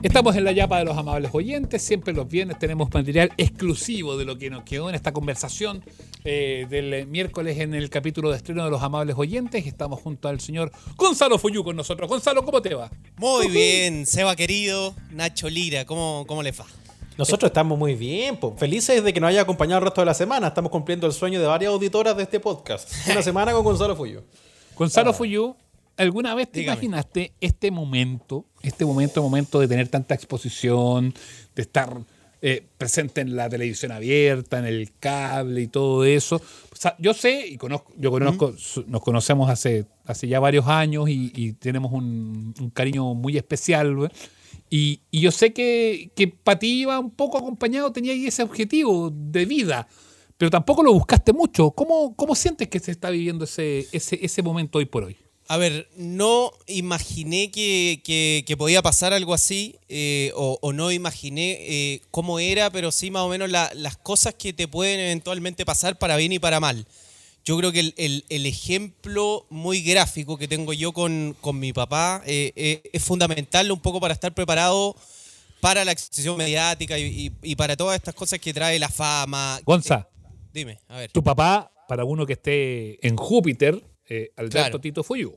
Estamos en la yapa de los amables oyentes. Siempre los viernes tenemos material exclusivo de lo que nos quedó en esta conversación eh, del miércoles en el capítulo de estreno de los amables oyentes. Estamos junto al señor Gonzalo Fuyú con nosotros. Gonzalo, ¿cómo te va? Muy bien, Seba querido, Nacho Lira, ¿cómo, cómo le va? Nosotros estamos muy bien, po. felices de que nos haya acompañado el resto de la semana. Estamos cumpliendo el sueño de varias auditoras de este podcast. Una semana con Gonzalo Fuyú. Gonzalo Fuyú, ¿alguna vez te Dígame. imaginaste este momento, este momento, momento de tener tanta exposición, de estar eh, presente en la televisión abierta, en el cable y todo eso? O sea, yo sé y conozco, yo conozco, nos conocemos hace, hace ya varios años y, y tenemos un, un cariño muy especial. Y, y yo sé que, que para ti iba un poco acompañado, tenía ahí ese objetivo de vida, pero tampoco lo buscaste mucho. ¿Cómo, cómo sientes que se está viviendo ese, ese, ese momento hoy por hoy? A ver, no imaginé que, que- que podía pasar algo así, eh, o, o no imaginé eh, cómo era, pero sí más o menos la- las cosas que te pueden eventualmente pasar para bien y para mal. Yo creo que el, el- el ejemplo muy gráfico que tengo yo con, con mi papá eh, eh, es fundamental un poco para estar preparado para la exposición mediática y, y- y para todas estas cosas que trae la fama. Gonza, dime, a ver. tu papá, para uno que esté en Júpiter, eh, Alberto Claro. Tito Fuyú.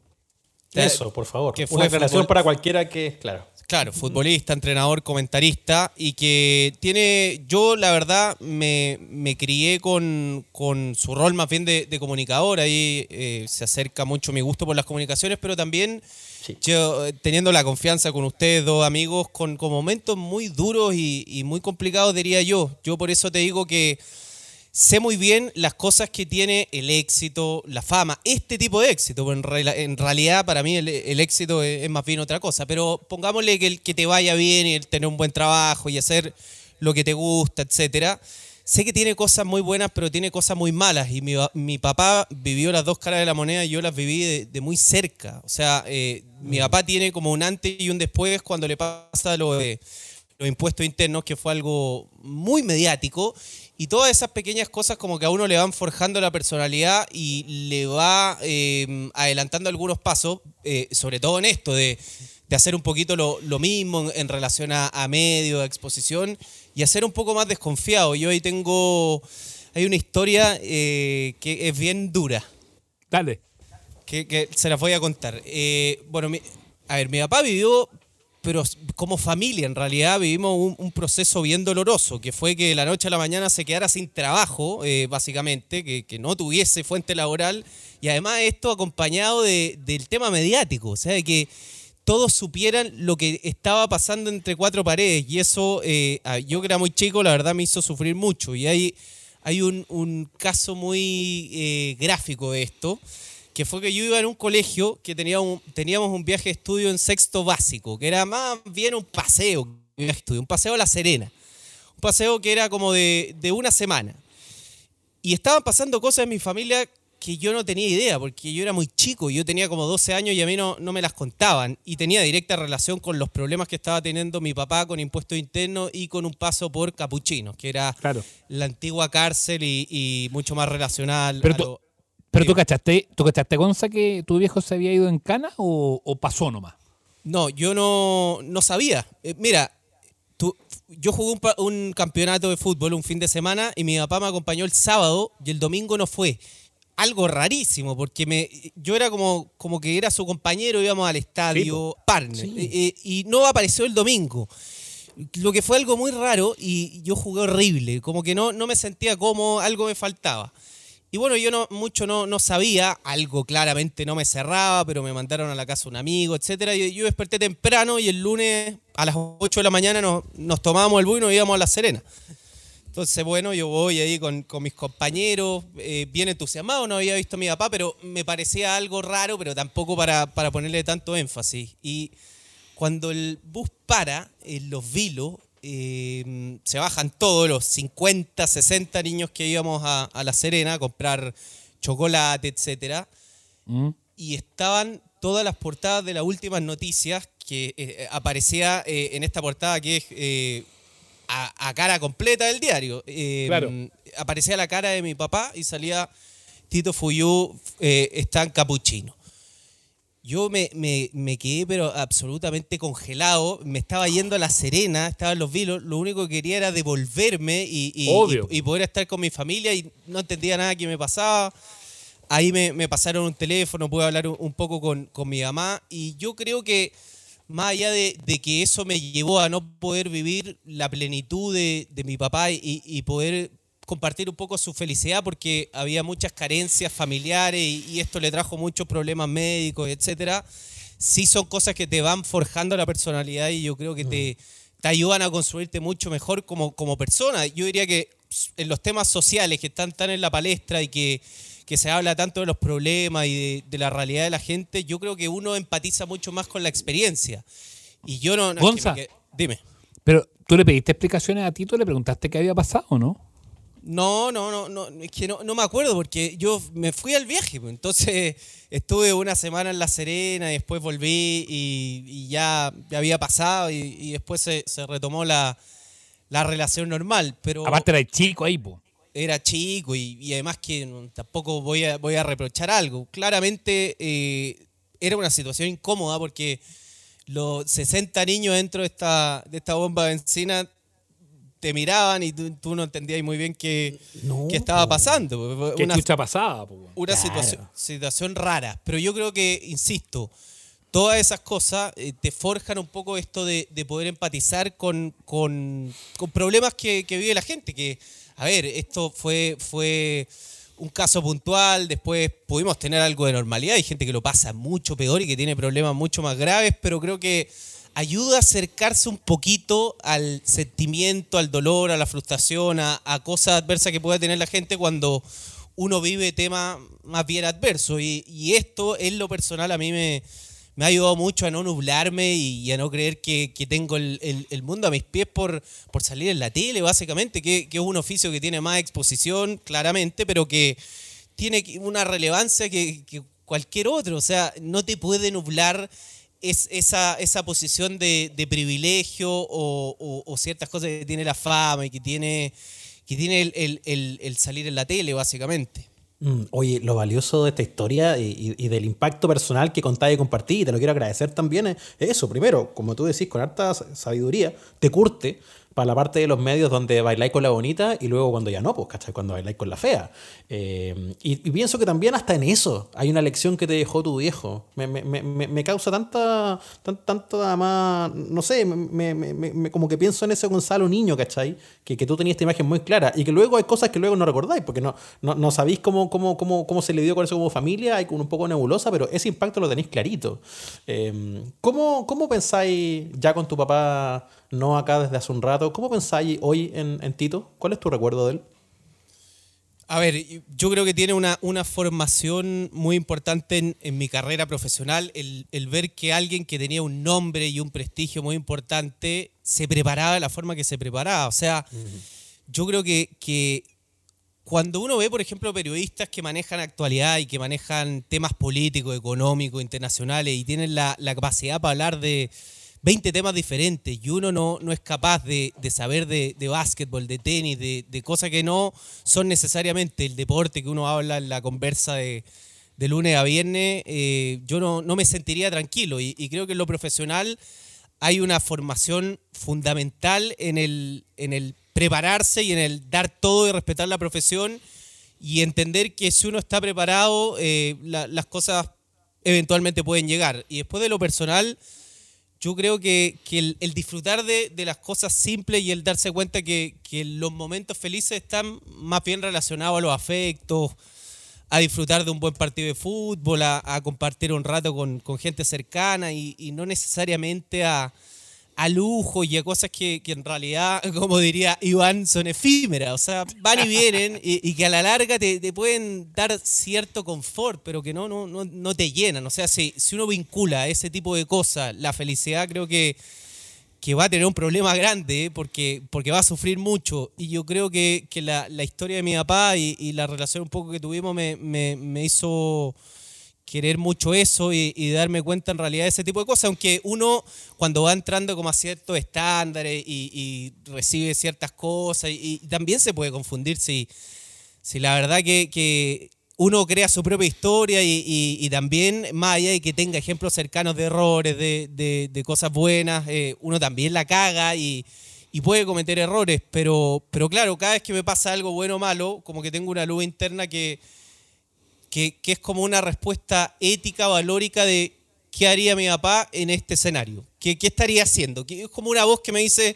Eso, por favor. que fue Una fútbol- para cualquiera que, claro. Claro, futbolista, entrenador, comentarista y que tiene, yo la verdad me, me crié con, con su rol más bien de, de comunicador, ahí eh, se acerca mucho mi gusto por las comunicaciones, pero también Sí. yo eh, teniendo la confianza con ustedes dos amigos, con, con momentos muy duros y, y muy complicados diría yo. Yo por eso te digo que sé muy bien las cosas que tiene el éxito, la fama, este tipo de éxito. porque En, en realidad, para mí, el, el éxito es, es más bien otra cosa. Pero pongámosle que, el, que te vaya bien y el tener un buen trabajo y hacer lo que te gusta, etcétera. Sé que tiene cosas muy buenas, pero tiene cosas muy malas. Y mi, papá vivió las dos caras de la moneda y yo las viví de, de muy cerca. O sea, eh, mi papá tiene como un antes y un después cuando le pasa lo de los impuestos internos, que fue algo muy mediático. Y todas esas pequeñas cosas como que a uno le van forjando la personalidad y le va eh, adelantando algunos pasos, eh, sobre todo en esto de, de hacer un poquito lo, lo mismo en, en relación a, a medio, a exposición, y hacer un poco más desconfiado. Yo ahí tengo, hay una historia eh, que es bien dura Dale. que, que se las voy a contar. Bueno, mi- a ver, mi papá vivió, pero como familia en realidad vivimos un, proceso bien doloroso, que fue que de la noche a la mañana se quedara sin trabajo, eh, básicamente, que, no tuviese fuente laboral, y además esto acompañado de- del tema mediático, o sea, de que todos supieran lo que estaba pasando entre cuatro paredes, y eso, eh, yo que era muy chico, la verdad me hizo sufrir mucho, y hay, hay un, un caso muy eh, gráfico de esto, que fue que yo iba en un colegio que tenía un- teníamos un viaje de estudio en sexto básico, que era más bien un paseo, un viaje de estudio, un paseo a La Serena. Un paseo que era como de, de una semana. Y estaban pasando cosas en mi familia que yo no tenía idea, porque yo era muy chico, yo tenía como 12 años y a mí no, no me las contaban. Y tenía directa relación con los problemas que estaba teniendo mi papá con impuestos internos y con un paso por Capuchinos, que era Claro. la antigua cárcel y, y mucho más relacional. Pero a tú- lo- Pero tú Dime. cachaste, ¿tú cachaste, Gonza, que tu viejo se había ido en cana o, o pasó nomás? No, yo no, no sabía. Eh, mira, tú- yo jugué un, campeonato de fútbol un fin de semana y mi papá me acompañó el sábado y el domingo no fue. Algo rarísimo, porque me, yo era como, como que era su compañero, íbamos al estadio, partner, Sí. eh, eh, y no apareció el domingo. Lo que fue algo muy raro y yo jugué horrible, como que no, no me sentía como algo me faltaba. Y bueno, yo no mucho no, no sabía, algo claramente no me cerraba, pero me mandaron a la casa un amigo, etcétera. Y yo desperté temprano y el lunes a las 8 de la mañana nos, nos tomábamos el bus y nos íbamos a La Serena. Entonces, bueno, yo voy ahí con, con mis compañeros, eh, bien entusiasmado, no había visto a mi papá, pero me parecía algo raro, pero tampoco para, para ponerle tanto énfasis. Y cuando el bus para en los vilos, eh, se bajan todos los 50, 60 niños que íbamos a, a La Serena a comprar chocolate, etcétera ¿Mm? y estaban todas las portadas de las últimas noticias que eh, aparecía eh, en esta portada que es eh, a, a cara completa del diario. Eh, Claro. Aparecía la cara de mi papá y salía Tito Fuyú eh, está en capuchino. Yo me, me, me, quedé pero absolutamente congelado. Me estaba yendo a La Serena, estaba en Los Vilos. Lo único que quería era devolverme y, y, poder estar con mi familia y no entendía nada que me pasaba. Ahí me, me pasaron un teléfono, pude hablar un, poco con, con, mi mamá y yo creo que más allá de, de, que eso me llevó a no poder vivir la plenitud de, de mi papá y, y poder compartir un poco su felicidad porque había muchas carencias familiares y, esto le trajo muchos problemas médicos, etcétera. Sí son cosas que te van forjando la personalidad y yo creo que te, te ayudan a construirte mucho mejor como, como persona. Yo diría que en los temas sociales que están tan en la palestra y que, que se habla tanto de los problemas y de, la realidad de la gente, yo creo que uno empatiza mucho más con la experiencia. Y yo no... dime. Pero tú le pediste explicaciones a Tito, le preguntaste qué había pasado, ¿no? No, no, no, no, es que no, me acuerdo porque yo me fui al viaje, pues, entonces estuve una semana en La Serena y después volví y, ya, había pasado y, después se, retomó la, relación normal. Pero Aparte era chico ahí, pues. Era chico y, además que tampoco voy a, voy a reprochar algo. Claramente eh, era una situación incómoda porque los 60 niños dentro de esta, de esta bomba de benzina te miraban y tú, no entendías muy bien qué, estaba pasando. ¿Qué una, pasaba? Una situación, situación rara. Pero yo creo que, insisto, todas esas cosas eh, te forjan un poco esto de, poder empatizar con, con, problemas que, vive la gente. Que, a ver, esto fue, fue un caso puntual, después pudimos tener algo de normalidad. Hay gente que lo pasa mucho peor y que tiene problemas mucho más graves, pero creo que ayuda a acercarse un poquito al sentimiento, al dolor, a la frustración, a, cosas adversas que pueda tener la gente cuando uno vive temas más bien adversos. Y, esto, en lo personal, a mí me, ha ayudado mucho a no nublarme y, a no creer que, tengo el, mundo a mis pies por, salir en la tele, básicamente, que, es un oficio que tiene más exposición, claramente, pero que tiene una relevancia que, que cualquier otro. O sea, no te puede nublar es esa, esa posición de, privilegio o, ciertas cosas que tiene la fama y que tiene, que tiene el, salir en la tele, básicamente. Mm, oye, lo valioso de esta historia y, del impacto personal que contáis y compartí, y te lo quiero agradecer también, es eso. Primero, como tú decís, con harta sabiduría, te curte para la parte de los medios donde bailáis con la bonita y luego cuando ya no, pues, ¿cachai? Cuando bailáis con la fea. Eh, y, pienso que también hasta en eso hay una lección que te dejó tu viejo. Me, me, me, me causa tanta, tan, tanta más, no sé, como que pienso en ese Gonzalo niño, ¿cachai? Que, que tú tenías esta imagen muy clara y que luego hay cosas que luego no recordáis porque no, no, no sabéis cómo, cómo, cómo, cómo se le dio con eso como familia, hay un poco nebulosa, pero ese impacto lo tenéis clarito. Eh, ¿cómo, ¿Cómo pensáis ya con tu papá? No acá desde hace un rato. ¿Cómo pensáis hoy en, Tito? ¿Cuál es tu recuerdo de él? A ver, yo creo que tiene una, una formación muy importante en, mi carrera profesional, el, ver que alguien que tenía un nombre y un prestigio muy importante se preparaba de la forma que se preparaba. O sea, yo creo que, que cuando uno ve, por ejemplo, periodistas que manejan actualidad y que manejan temas políticos, económicos, internacionales y tienen la, la capacidad para hablar de, 20 temas diferentes y uno no, no es capaz de, saber de, de básquetbol, de tenis, de, cosas que no son necesariamente el deporte que uno habla en la conversa de, lunes a viernes, eh, yo no, me sentiría tranquilo y, creo que en lo profesional hay una formación fundamental en el, en el prepararse y en el dar todo y respetar la profesión y entender que si uno está preparado, eh, las cosas eventualmente pueden llegar. Y después de lo personal, yo creo que, el, disfrutar de, las cosas simples y el darse cuenta que, los momentos felices están más bien relacionados a los afectos, a disfrutar de un buen partido de fútbol, a, compartir un rato con, gente cercana y no necesariamente a, a lujo y a cosas que, en realidad, como diría Iván, son efímeras. O sea, van y vienen y, que a la larga te, pueden dar cierto confort, pero que no, no, no, te llenan. O sea, si, si uno vincula ese tipo de cosas, la felicidad creo que, que va a tener un problema grande ¿eh? porque, porque va a sufrir mucho. Y yo creo que, la, historia de mi papá y, la relación un poco que tuvimos me, me hizo querer mucho eso y, darme cuenta en realidad de ese tipo de cosas, aunque uno cuando va entrando como a ciertos estándares y, recibe ciertas cosas y, también se puede confundir si, la verdad que, uno crea su propia historia y, también, más allá de que tenga ejemplos cercanos de errores, de, cosas buenas, eh, uno también la caga y, puede cometer errores, pero claro, cada vez que me pasa algo bueno o malo, como que tengo una luz interna que, que, es como una respuesta ética, valórica de qué haría mi papá en este escenario, qué, qué estaría haciendo. Es como una voz que me dice,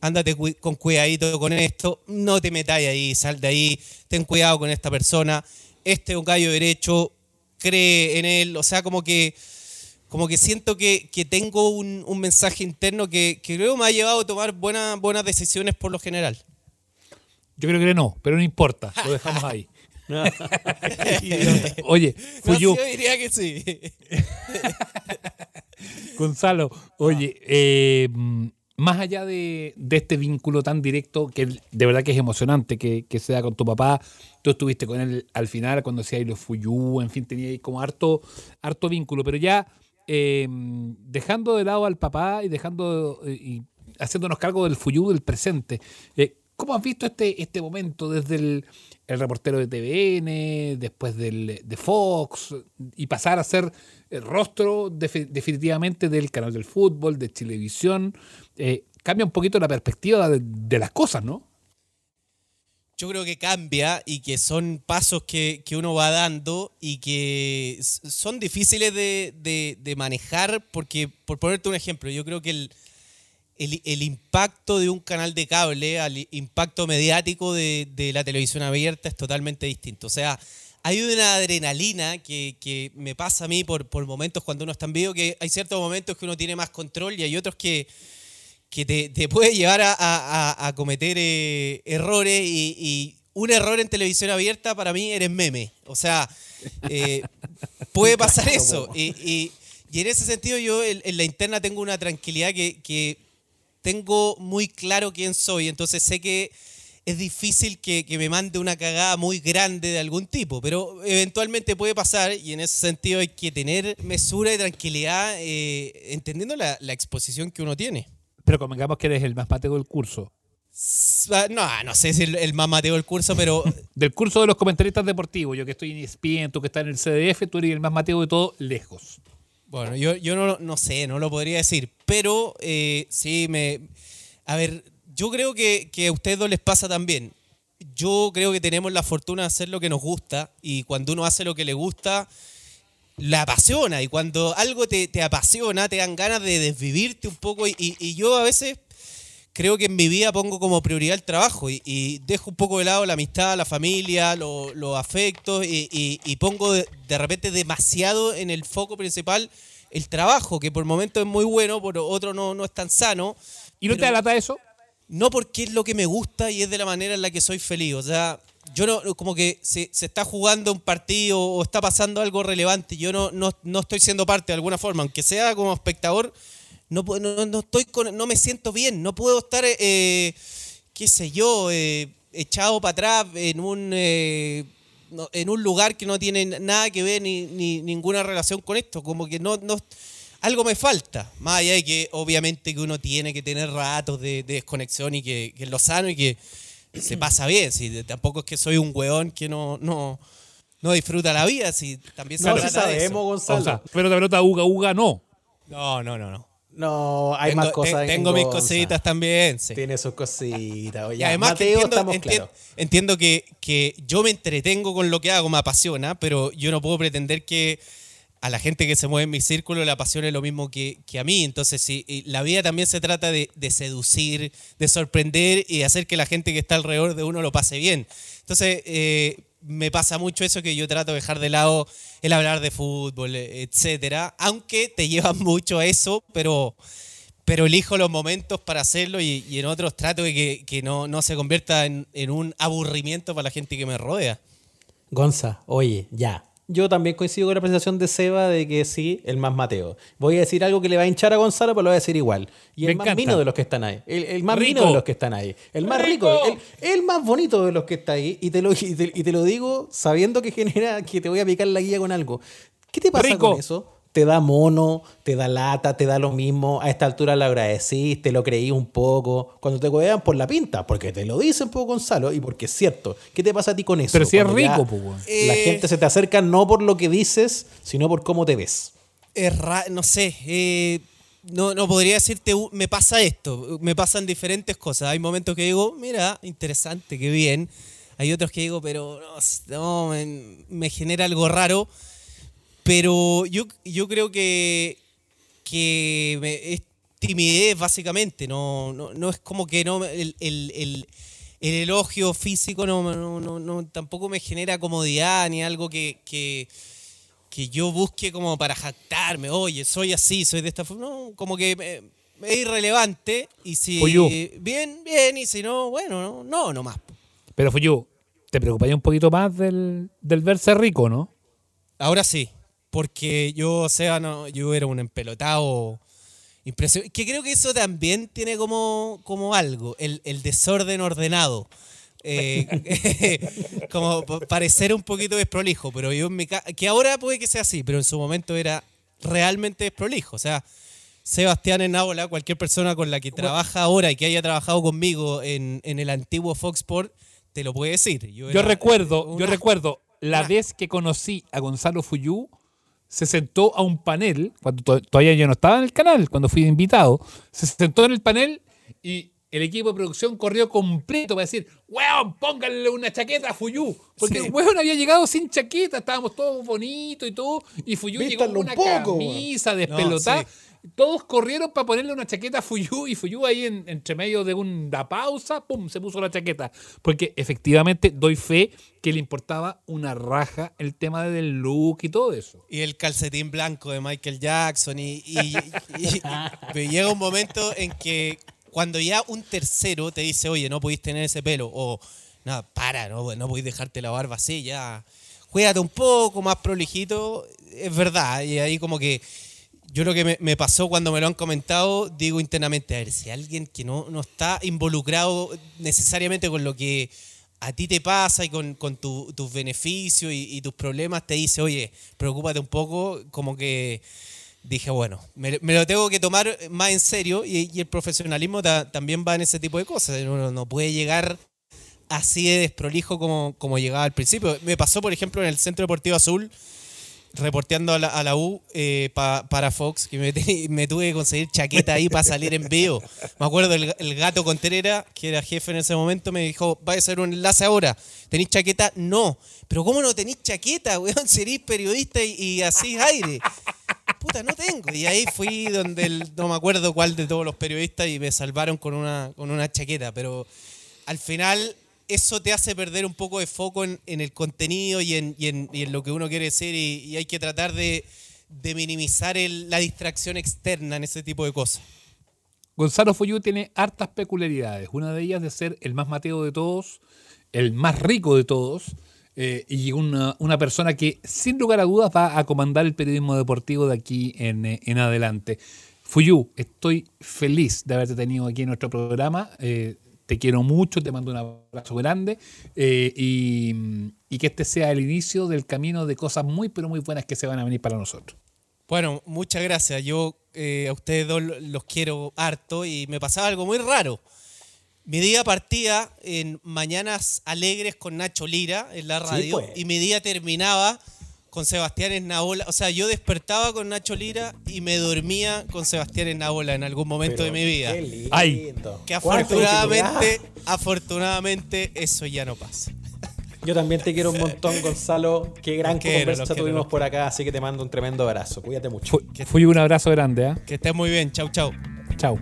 ándate con cuidadito con esto, no te metáis ahí, sal de ahí, ten cuidado con esta persona este es un gallo derecho, cree en él, o sea, como que, como que siento que, tengo un, mensaje interno que, que, creo me ha llevado a tomar buenas, buenas decisiones por lo general. Yo creo que no, pero no importa, lo dejamos ahí. oye, yo diría que sí. Gonzalo, oye, eh, más allá de, este vínculo tan directo, que de verdad que es emocionante que, que sea con tu papá, tú estuviste con él al final cuando hacía los Fuyú, en fin, tenía como harto, harto vínculo, pero ya em, dejando de lado al papá y dejando eh, y haciéndonos cargo del Fuyú del presente, eh, ¿cómo has visto este, este momento desde el, reportero de TVN, después del, de Fox, y pasar a ser el rostro definitivamente del canal del fútbol, de televisión? Eh, cambia un poquito la perspectiva de, las cosas, ¿no? Yo creo que cambia y que son pasos que, uno va dando y que son difíciles de, manejar porque, por ponerte un ejemplo, yo creo que el, el, impacto de un canal de cable al impacto mediático de, la televisión abierta es totalmente distinto. O sea, hay una adrenalina que, me pasa a mí por, por momentos cuando uno está en vivo, que hay ciertos momentos que uno tiene más control y hay otros que que te, puede llevar a, cometer eh, errores y, un error en televisión abierta para mí eres meme. O sea, eh, puede pasar eso. Y, en ese sentido yo en, la interna tengo una tranquilidad que, tengo muy claro quién soy. Entonces sé que es difícil que, me mande una cagada muy grande de algún tipo, pero eventualmente puede pasar y en ese sentido hay que tener mesura y tranquilidad eh, entendiendo la exposición que uno tiene. Pero convengamos que eres el más mateo del curso. Ah, no, no sé si el, más mateo del curso, pero. del curso de los comentaristas deportivos. Yo que estoy en ESPN, tú que estás en el CDF, tú eres el más mateo de todo, lejos. Bueno, yo, yo no, no sé, no lo podría decir. Pero eh, sí, me. A ver, yo creo que, que a ustedes dos les pasa también. Yo creo que tenemos la fortuna de hacer lo que nos gusta y cuando uno hace lo que le gusta la apasiona y cuando algo te, apasiona te dan ganas de desvivirte un poco y, yo a veces creo que en mi vida pongo como prioridad el trabajo y, dejo un poco de lado la amistad, la familia, los afectos y, pongo de, repente demasiado en el foco principal el trabajo, que por momentos es muy bueno, por otro no, no es tan sano. ¿Y no te alata eso? No porque es lo que me gusta y es de la manera en la que soy feliz. O sea, yo no, como que se, se, está jugando un partido o está pasando algo relevante, yo no, no, estoy siendo parte de alguna forma, aunque sea como espectador, no, no, estoy con, no me siento bien, no puedo estar, eh, qué sé yo, eh, echado para atrás en un, eh, en un lugar que no tiene nada que ver ni, ni, ninguna relación con esto, como que no, no algo me falta, más allá de que obviamente que uno tiene que tener ratos de, desconexión y que, que es lo sano y que se pasa bien. Si tampoco es que soy un weón que no, no, no disfruta la vida, si también se no, sabemos, Gonzalo. pero de pelota uga uga no. No, no, no, no. No, hay más cosas. tengo mis cositas también. Sí. Tiene sus cositas. y además entiendo, entiendo, que, que yo me entretengo con lo que hago, me apasiona, pero yo no puedo pretender que a la gente que se mueve en mi círculo le apasione lo mismo que, a mí. Entonces, sí, la vida también se trata de, seducir, de sorprender y hacer que la gente que está alrededor de uno lo pase bien. Entonces, eh, me pasa mucho eso que yo trato de dejar de lado el hablar de fútbol, etcétera, aunque te llevan mucho a eso, pero, pero elijo los momentos para hacerlo y, en otros trato de que, no, no, se convierta en, en un aburrimiento para la gente que me rodea. Gonza, oye, ya, yo también coincido con la presentación de Seba de que sí, el más Mateo. Voy a decir algo que le va a hinchar a Gonzalo, pero lo voy a decir igual. Y el más mino de los que están ahí. El, más rico. de los que están ahí. El más rico. el, más bonito de los que está ahí. Y te, lo, y te, lo digo sabiendo que genera que te voy a picar la guía con algo. ¿Qué te pasa con eso? Te da mono, te da lata, te da lo mismo. A esta altura lo agradecís, te lo creí un poco. Cuando te vean por la pinta, porque te lo dicen, poco Gonzalo, y porque es cierto. ¿Qué te pasa a ti con eso? Pero si es Cuando rico, pues. La Eh, gente se te acerca no por lo que dices, sino por cómo te ves. Es ra- no sé, eh, no, no podría decirte, "Uh, me pasa esto, me pasan diferentes cosas. Hay momentos que digo, mira, interesante, qué bien. Hay otros que digo, pero no, no, me, me genera algo raro. Pero yo, yo creo que, que me- es timidez, básicamente. No, no, no es como que no el, el- el- el elogio físico no, no, no- no- tampoco me genera comodidad ni algo que, que, que yo busque como para jactarme. Oye, soy así, soy de esta forma. No, como que me- es irrelevante. Y si Pollo. bien, bien. Y si no, bueno, no, no nomás. Pero fue yo. ¿Te preocuparía un poquito más del, del verse rico, no? Ahora sí, porque yo, o sea, no, yo era un empelotado impresionante. Que creo que eso también tiene como, como algo, el, el desorden ordenado. Eh, como pa- parecer un poquito desprolijo, pero yo en mi ca- que ahora puede que sea así, pero en su momento era realmente desprolijo. O sea, Sebastián en Ábola, cualquier persona con la que trabaja ahora y que haya trabajado conmigo en, en el antiguo Fox Sport, te lo puede decir. Yo era, recuerdo, yo recuerdo la una- vez que conocí a Gonzalo Fuyú, se sentó a un panel, cuando to- todavía yo no estaba en el canal, cuando fui invitado, se sentó en el panel y el equipo de producción corrió completo para decir, weón, pónganle una chaqueta a Fuyú. Porque Sí. el weón había llegado sin chaqueta, estábamos todos bonitos y todo, y Fuyú llegó Vístanlo con un una poco, camisa despelotada. No, Todos corrieron para ponerle una chaqueta a Fuyú y Fuyú ahí en, entre medio de una pausa, pum, se puso la chaqueta. Porque efectivamente doy fe que le importaba una raja el tema del look y todo eso. Y el calcetín blanco de Michael Jackson. Y, llega un momento en que cuando ya un tercero te dice, oye, no podéis tener ese pelo, o nada, para, no, no podéis dejarte la barba así, ya. Juégate un poco más prolijito, es verdad. Y ahí como que yo lo que me, pasó cuando me lo han comentado, digo internamente, a ver, si alguien que no, no está involucrado necesariamente con lo que a ti te pasa y con, con tu- tus beneficios y, tus problemas, te dice, oye, preocúpate un poco, como que dije, bueno, me, me lo tengo que tomar más en serio y, y el profesionalismo ta- también va en ese tipo de cosas. Uno no puede llegar así de desprolijo como, como llegaba al principio. Me pasó, por ejemplo, en el Centro Deportivo Azul, reporteando a la, U eh, pa- para Fox, que me, tuve que conseguir chaqueta ahí para salir en vivo. Me acuerdo el, el gato Contreras, que era jefe en ese momento, me dijo, va a hacer un enlace ahora. ¿Tenéis chaqueta? No. Pero ¿cómo no tenéis chaqueta, weón? Serís periodista y, y así aire. Puta, no tengo. Y ahí fui donde no me acuerdo cuál de todos los periodistas y me salvaron con una, con una chaqueta. Pero al final eso te hace perder un poco de foco en, el contenido y en, lo que uno quiere decir y, hay que tratar de, minimizar la distracción externa en ese tipo de cosas. Gonzalo Fuyú tiene hartas peculiaridades. Una de ellas de ser el más mateo de todos, el más rico de todos, eh, y una, persona que sin lugar a dudas va a comandar el periodismo deportivo de aquí en, en adelante. Fuyú, estoy feliz de haberte tenido aquí en nuestro programa. eh, te quiero mucho, te mando un abrazo grande eh, y, y que este sea el inicio del camino de cosas muy, pero muy buenas que se van a venir para nosotros. Bueno, muchas gracias. Yo eh, a ustedes dos los quiero harto y me pasaba algo muy raro. Mi día partía en Mañanas Alegres con Nacho Lira en la Sí, radio pues. y mi día terminaba con Sebastián Esnaola. O sea, yo despertaba con Nacho Lira y me dormía con Sebastián Esnaola en algún momento de mi vida. Qué lindo. Ay. Que afortunadamente, afortunadamente eso ya no pasa. Yo también te quiero un montón, Gonzalo. Qué gran quiero, conversa quiero, tuvimos por acá, así que te mando un tremendo abrazo. Cuídate mucho. Fu- Fuyú, un abrazo grande. ¿ah? Que estés muy bien. Chau, chau. Chao.